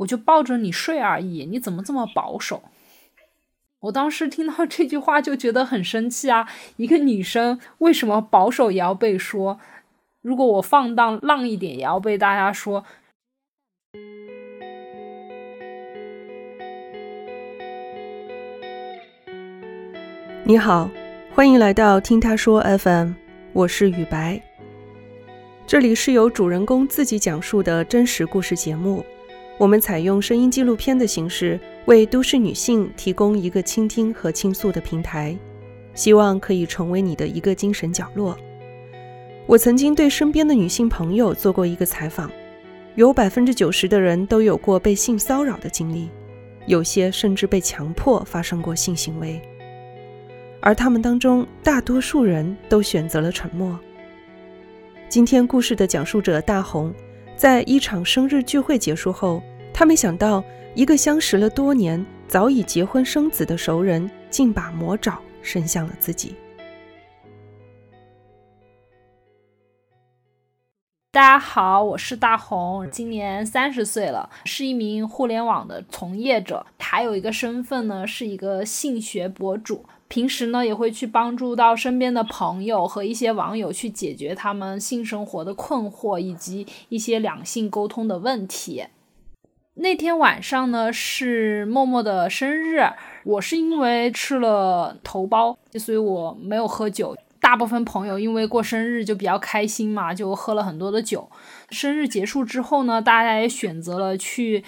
我就抱着你睡而已，你怎么这么保守？我当时听到这句话就觉得很生气啊！一个女生为什么保守也要被说？如果我放荡浪一点，也要被大家说。你好，欢迎来到听他说 FM，我是雨白。这里是由主人公自己讲述的真实故事节目，我们采用声音纪录片的形式。为都市女性提供一个倾听和倾诉的平台，希望可以成为你的一个精神角落。我曾经对身边的女性朋友做过一个采访，有百分之九十的人都有过被性骚扰的经历，有些甚至被强迫发生过性行为，而他们当中大多数人都选择了沉默。今天故事的讲述者大红，在一场生日聚会结束后，他没想到。一个相识了多年、早已结婚生子的熟人，竟把魔爪伸向了自己。大家好，我是大红，今年三十岁了，是一名互联网的从业者，还有一个身份呢，是一个性学博主。平时呢，也会去帮助到身边的朋友和一些网友去解决他们性生活的困惑，以及一些两性沟通的问题。那天晚上呢是默默的生日，我是因为吃了头孢，所以我没有喝酒。大部分朋友因为过生日就比较开心嘛，就喝了很多的酒。生日结束之后呢，大家也选择了去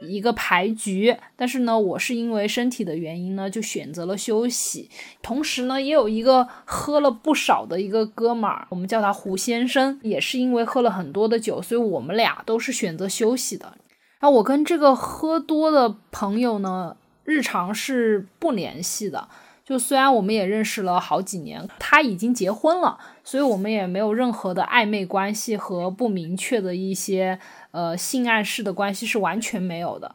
一个牌局，但是呢，我是因为身体的原因呢，就选择了休息。同时呢，也有一个喝了不少的一个哥们儿，我们叫他胡先生，也是因为喝了很多的酒，所以我们俩都是选择休息的。然后我跟这个喝多的朋友呢，日常是不联系的。就虽然我们也认识了好几年，他已经结婚了，所以我们也没有任何的暧昧关系和不明确的一些呃性暗示的关系是完全没有的。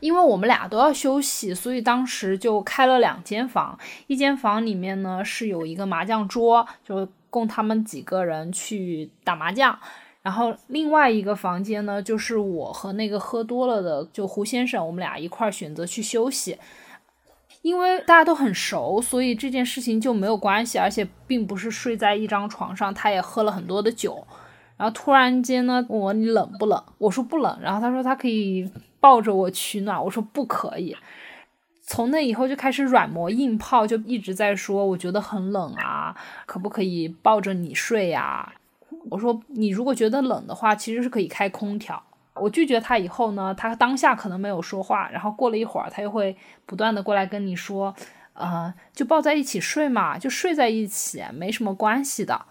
因为我们俩都要休息，所以当时就开了两间房，一间房里面呢是有一个麻将桌，就供他们几个人去打麻将。然后另外一个房间呢，就是我和那个喝多了的就胡先生，我们俩一块儿选择去休息。因为大家都很熟，所以这件事情就没有关系，而且并不是睡在一张床上。他也喝了很多的酒，然后突然间呢，问我你冷不冷？我说不冷。然后他说他可以抱着我取暖，我说不可以。从那以后就开始软磨硬泡，就一直在说我觉得很冷啊，可不可以抱着你睡呀？我说你如果觉得冷的话，其实是可以开空调。我拒绝他以后呢，他当下可能没有说话，然后过了一会儿，他又会不断的过来跟你说，呃，就抱在一起睡嘛，就睡在一起，没什么关系的。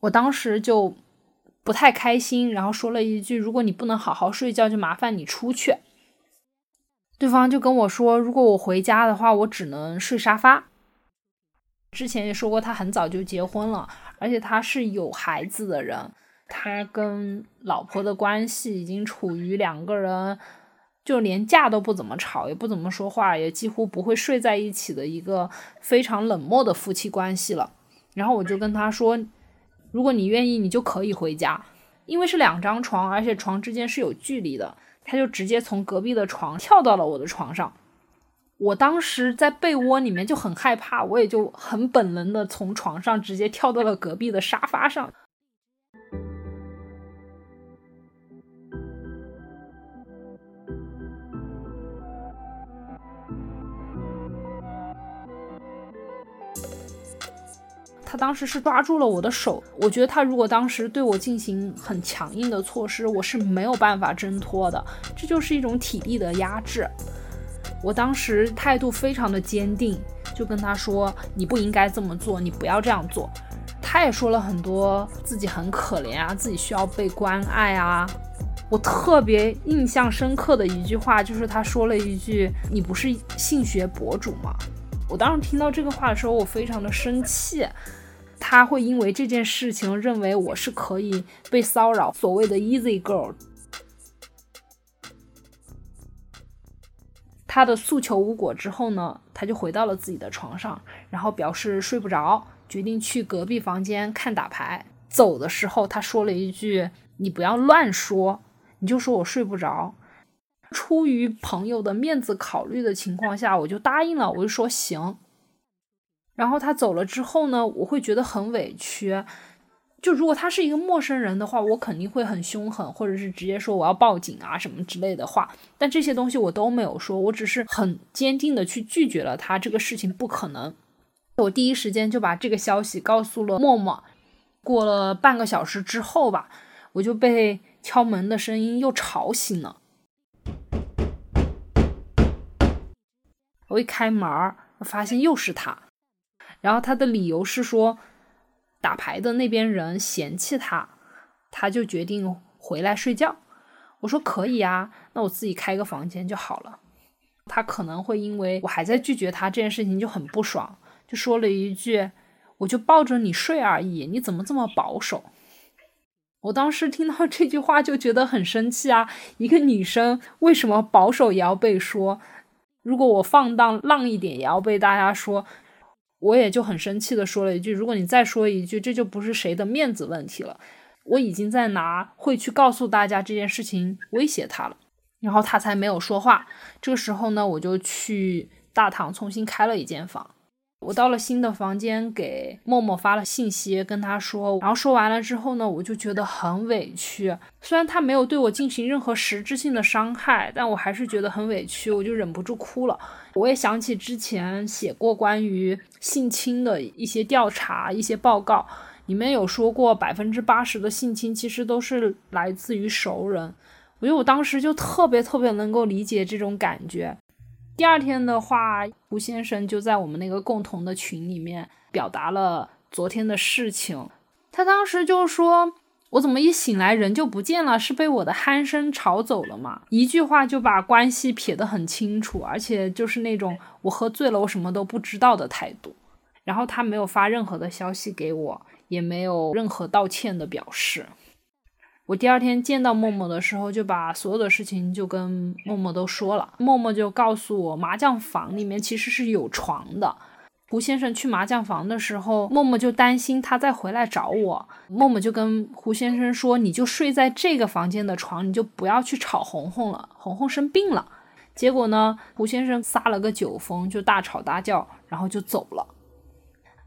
我当时就不太开心，然后说了一句，如果你不能好好睡觉，就麻烦你出去。对方就跟我说，如果我回家的话，我只能睡沙发。之前也说过，他很早就结婚了。而且他是有孩子的人，他跟老婆的关系已经处于两个人就连架都不怎么吵，也不怎么说话，也几乎不会睡在一起的一个非常冷漠的夫妻关系了。然后我就跟他说，如果你愿意，你就可以回家，因为是两张床，而且床之间是有距离的。他就直接从隔壁的床跳到了我的床上。我当时在被窝里面就很害怕，我也就很本能的从床上直接跳到了隔壁的沙发上。他当时是抓住了我的手，我觉得他如果当时对我进行很强硬的措施，我是没有办法挣脱的，这就是一种体力的压制。我当时态度非常的坚定，就跟他说：“你不应该这么做，你不要这样做。”他也说了很多自己很可怜啊，自己需要被关爱啊。我特别印象深刻的一句话就是他说了一句：“你不是性学博主吗？”我当时听到这个话的时候，我非常的生气。他会因为这件事情认为我是可以被骚扰，所谓的 easy girl。他的诉求无果之后呢，他就回到了自己的床上，然后表示睡不着，决定去隔壁房间看打牌。走的时候，他说了一句：“你不要乱说，你就说我睡不着。出于朋友的面子考虑的情况下，我就答应了，我就说行。然后他走了之后呢，我会觉得很委屈。就如果他是一个陌生人的话，我肯定会很凶狠，或者是直接说我要报警啊什么之类的话。但这些东西我都没有说，我只是很坚定的去拒绝了他这个事情不可能。我第一时间就把这个消息告诉了默默。过了半个小时之后吧，我就被敲门的声音又吵醒了。我一开门，发现又是他。然后他的理由是说，打牌的那边人嫌弃他，他就决定回来睡觉。我说可以啊，那我自己开个房间就好了。他可能会因为我还在拒绝他这件事情就很不爽，就说了一句：“我就抱着你睡而已，你怎么这么保守？”我当时听到这句话就觉得很生气啊！一个女生为什么保守也要被说？如果我放荡浪一点也要被大家说？我也就很生气的说了一句：“如果你再说一句，这就不是谁的面子问题了。”我已经在拿会去告诉大家这件事情威胁他了，然后他才没有说话。这个时候呢，我就去大堂重新开了一间房。我到了新的房间，给默默发了信息，跟他说，然后说完了之后呢，我就觉得很委屈。虽然他没有对我进行任何实质性的伤害，但我还是觉得很委屈，我就忍不住哭了。我也想起之前写过关于性侵的一些调查、一些报告，里面有说过百分之八十的性侵其实都是来自于熟人。我觉得我当时就特别特别能够理解这种感觉。第二天的话，胡先生就在我们那个共同的群里面表达了昨天的事情。他当时就说：“我怎么一醒来人就不见了？是被我的鼾声吵走了吗？”一句话就把关系撇得很清楚，而且就是那种我喝醉了，我什么都不知道的态度。然后他没有发任何的消息给我，也没有任何道歉的表示。我第二天见到默默的时候，就把所有的事情就跟默默都说了。默默就告诉我，麻将房里面其实是有床的。胡先生去麻将房的时候，默默就担心他再回来找我。默默就跟胡先生说：“你就睡在这个房间的床，你就不要去吵红红了。红红生病了。”结果呢，胡先生撒了个酒疯，就大吵大叫，然后就走了。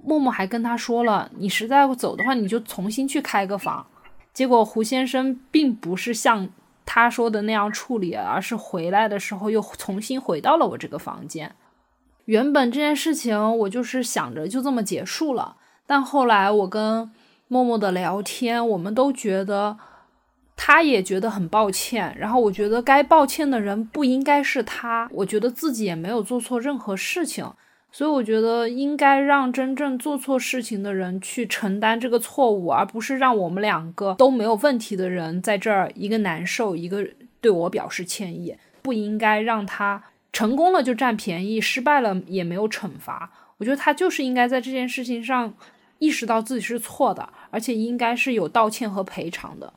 默默还跟他说了：“你实在走的话，你就重新去开个房。”结果胡先生并不是像他说的那样处理，而是回来的时候又重新回到了我这个房间。原本这件事情我就是想着就这么结束了，但后来我跟默默的聊天，我们都觉得他也觉得很抱歉。然后我觉得该抱歉的人不应该是他，我觉得自己也没有做错任何事情。所以我觉得应该让真正做错事情的人去承担这个错误，而不是让我们两个都没有问题的人在这儿一个难受，一个对我表示歉意。不应该让他成功了就占便宜，失败了也没有惩罚。我觉得他就是应该在这件事情上意识到自己是错的，而且应该是有道歉和赔偿的。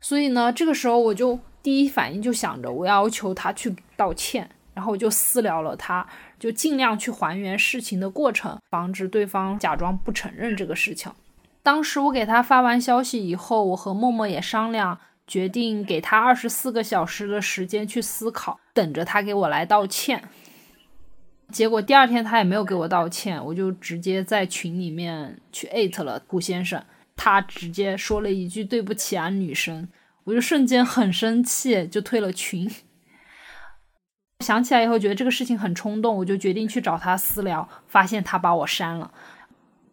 所以呢，这个时候我就第一反应就想着我要求他去道歉，然后我就私聊了他。就尽量去还原事情的过程，防止对方假装不承认这个事情。当时我给他发完消息以后，我和默默也商量，决定给他二十四个小时的时间去思考，等着他给我来道歉。结果第二天他也没有给我道歉，我就直接在群里面去艾特了顾先生，他直接说了一句“对不起啊，女生”，我就瞬间很生气，就退了群。想起来以后，觉得这个事情很冲动，我就决定去找他私聊，发现他把我删了。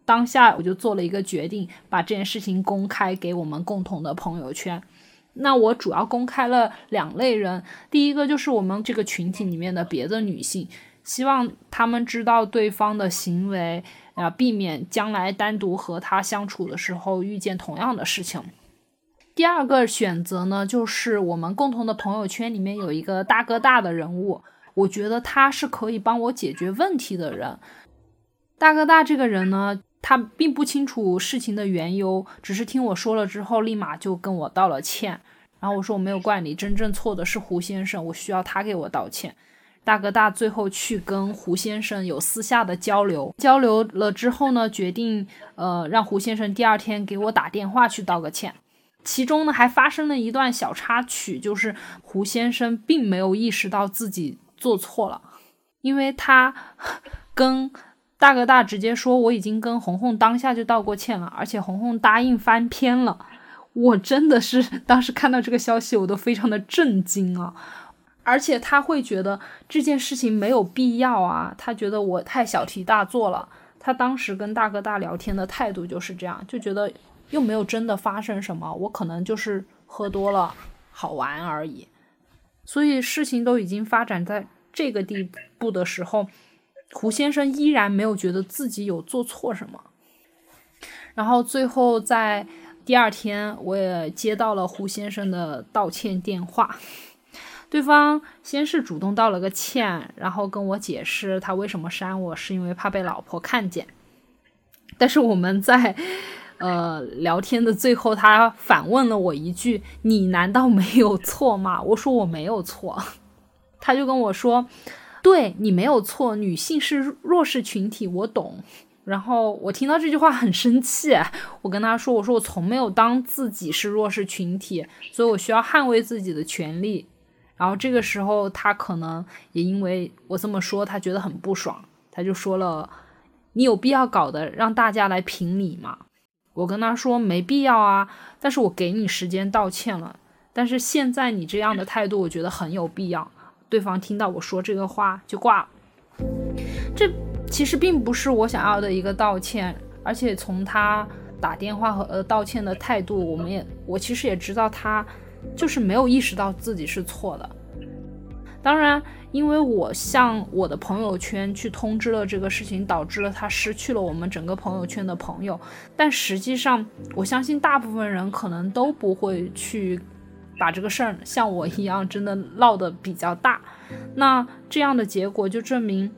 当下我就做了一个决定，把这件事情公开给我们共同的朋友圈。那我主要公开了两类人，第一个就是我们这个群体里面的别的女性，希望他们知道对方的行为，啊，避免将来单独和他相处的时候遇见同样的事情。第二个选择呢，就是我们共同的朋友圈里面有一个大哥大的人物，我觉得他是可以帮我解决问题的人。大哥大这个人呢，他并不清楚事情的缘由，只是听我说了之后，立马就跟我道了歉。然后我说我没有怪你，真正错的是胡先生，我需要他给我道歉。大哥大最后去跟胡先生有私下的交流，交流了之后呢，决定呃让胡先生第二天给我打电话去道个歉。其中呢还发生了一段小插曲，就是胡先生并没有意识到自己做错了，因为他跟大哥大直接说我已经跟红红当下就道过歉了，而且红红答应翻篇了。我真的是当时看到这个消息，我都非常的震惊啊！而且他会觉得这件事情没有必要啊，他觉得我太小题大做了。他当时跟大哥大聊天的态度就是这样，就觉得又没有真的发生什么，我可能就是喝多了好玩而已。所以事情都已经发展在这个地步的时候，胡先生依然没有觉得自己有做错什么。然后最后在第二天，我也接到了胡先生的道歉电话。对方先是主动道了个歉，然后跟我解释他为什么删我，是因为怕被老婆看见。但是我们在呃聊天的最后，他反问了我一句：“你难道没有错吗？”我说我没有错。他就跟我说：“对你没有错，女性是弱势群体，我懂。”然后我听到这句话很生气，我跟他说：“我说我从没有当自己是弱势群体，所以我需要捍卫自己的权利。”然后这个时候，他可能也因为我这么说，他觉得很不爽，他就说了：“你有必要搞得让大家来评理吗？”我跟他说：“没必要啊，但是我给你时间道歉了。但是现在你这样的态度，我觉得很有必要。”对方听到我说这个话就挂了。这其实并不是我想要的一个道歉，而且从他打电话和呃道歉的态度，我们也我其实也知道他。就是没有意识到自己是错的。当然，因为我向我的朋友圈去通知了这个事情，导致了他失去了我们整个朋友圈的朋友。但实际上，我相信大部分人可能都不会去把这个事儿像我一样真的闹得比较大。那这样的结果就证明，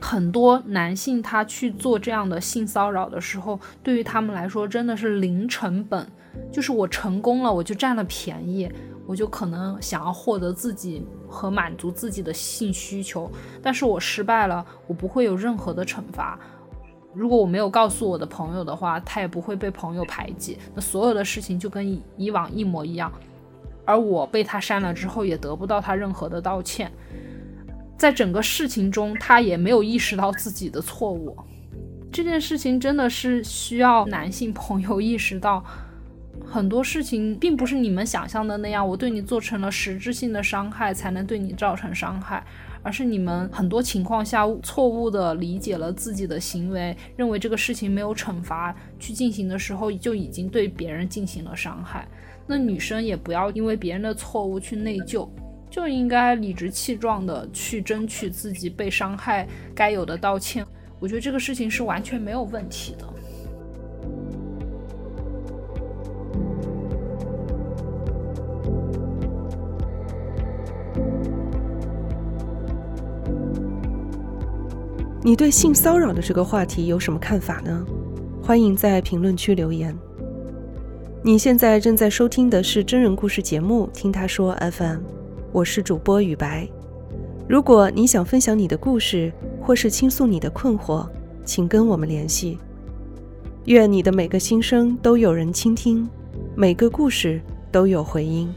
很多男性他去做这样的性骚扰的时候，对于他们来说真的是零成本。就是我成功了，我就占了便宜，我就可能想要获得自己和满足自己的性需求。但是我失败了，我不会有任何的惩罚。如果我没有告诉我的朋友的话，他也不会被朋友排挤。那所有的事情就跟以往一模一样。而我被他删了之后，也得不到他任何的道歉。在整个事情中，他也没有意识到自己的错误。这件事情真的是需要男性朋友意识到。很多事情并不是你们想象的那样，我对你做成了实质性的伤害才能对你造成伤害，而是你们很多情况下错误的理解了自己的行为，认为这个事情没有惩罚去进行的时候就已经对别人进行了伤害。那女生也不要因为别人的错误去内疚，就应该理直气壮的去争取自己被伤害该有的道歉。我觉得这个事情是完全没有问题的。你对性骚扰的这个话题有什么看法呢？欢迎在评论区留言。你现在正在收听的是真人故事节目《听他说 FM》，我是主播雨白。如果你想分享你的故事，或是倾诉你的困惑，请跟我们联系。愿你的每个心声都有人倾听，每个故事都有回音。